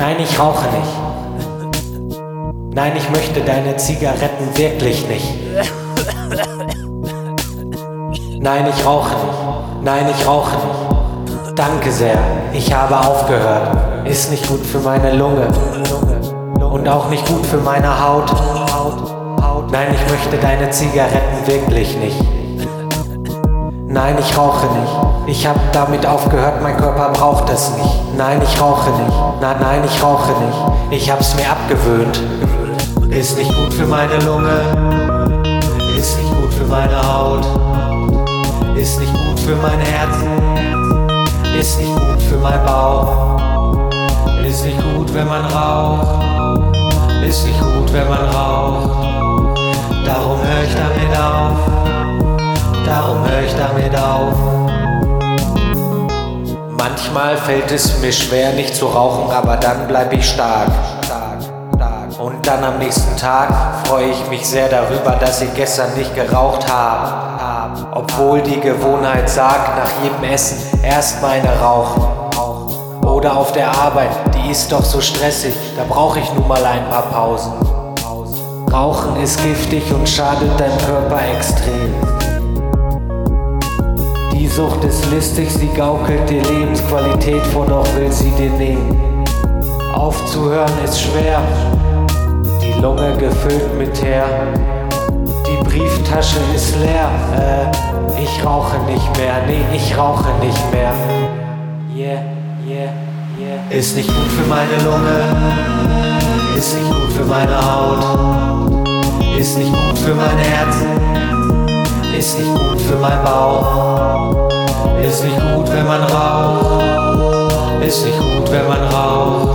Nein, ich rauche nicht. Nein, ich möchte deine Zigaretten wirklich nicht. Nein, ich rauche nicht. Nein, ich rauche nicht. Danke sehr. Ich habe aufgehört. Ist nicht gut für meine Lunge. Und auch nicht gut für meine Haut. Nein, ich möchte deine Zigaretten wirklich nicht. Nein, ich rauche nicht. Ich habe damit aufgehört, mein Körper braucht es nicht. Nein, ich rauche nicht. Nein, nein, ich rauche nicht. Ich hab's mir abgewöhnt. Ist nicht gut für meine Lunge. Ist nicht gut für meine Haut. Ist nicht gut für mein Herz. Ist nicht gut für mein Bauch. Manchmal fällt es mir schwer, nicht zu rauchen, aber dann bleib ich stark. Und dann am nächsten Tag freue ich mich sehr darüber, dass ich gestern nicht geraucht habe. Obwohl die Gewohnheit sagt, nach jedem Essen erstmal eine rauchen. Oder auf der Arbeit, die ist doch so stressig, da brauche ich nun mal ein paar Pausen. Rauchen ist giftig und schadet deinem Körper extrem. Sucht ist listig, sie gaukelt dir Lebensqualität vor, doch will sie dir nehmen. Aufzuhören ist schwer, die Lunge gefüllt mit Teer. Die Brieftasche ist leer, äh, ich rauche nicht mehr, nee, ich rauche nicht mehr. Yeah, yeah, yeah. Ist nicht gut für meine Lunge, ist nicht gut für meine Haut, ist nicht gut für mein Herz, ist nicht gut für mein Bauch, ist nicht gut, wenn man raucht, ist nicht gut, wenn man raucht.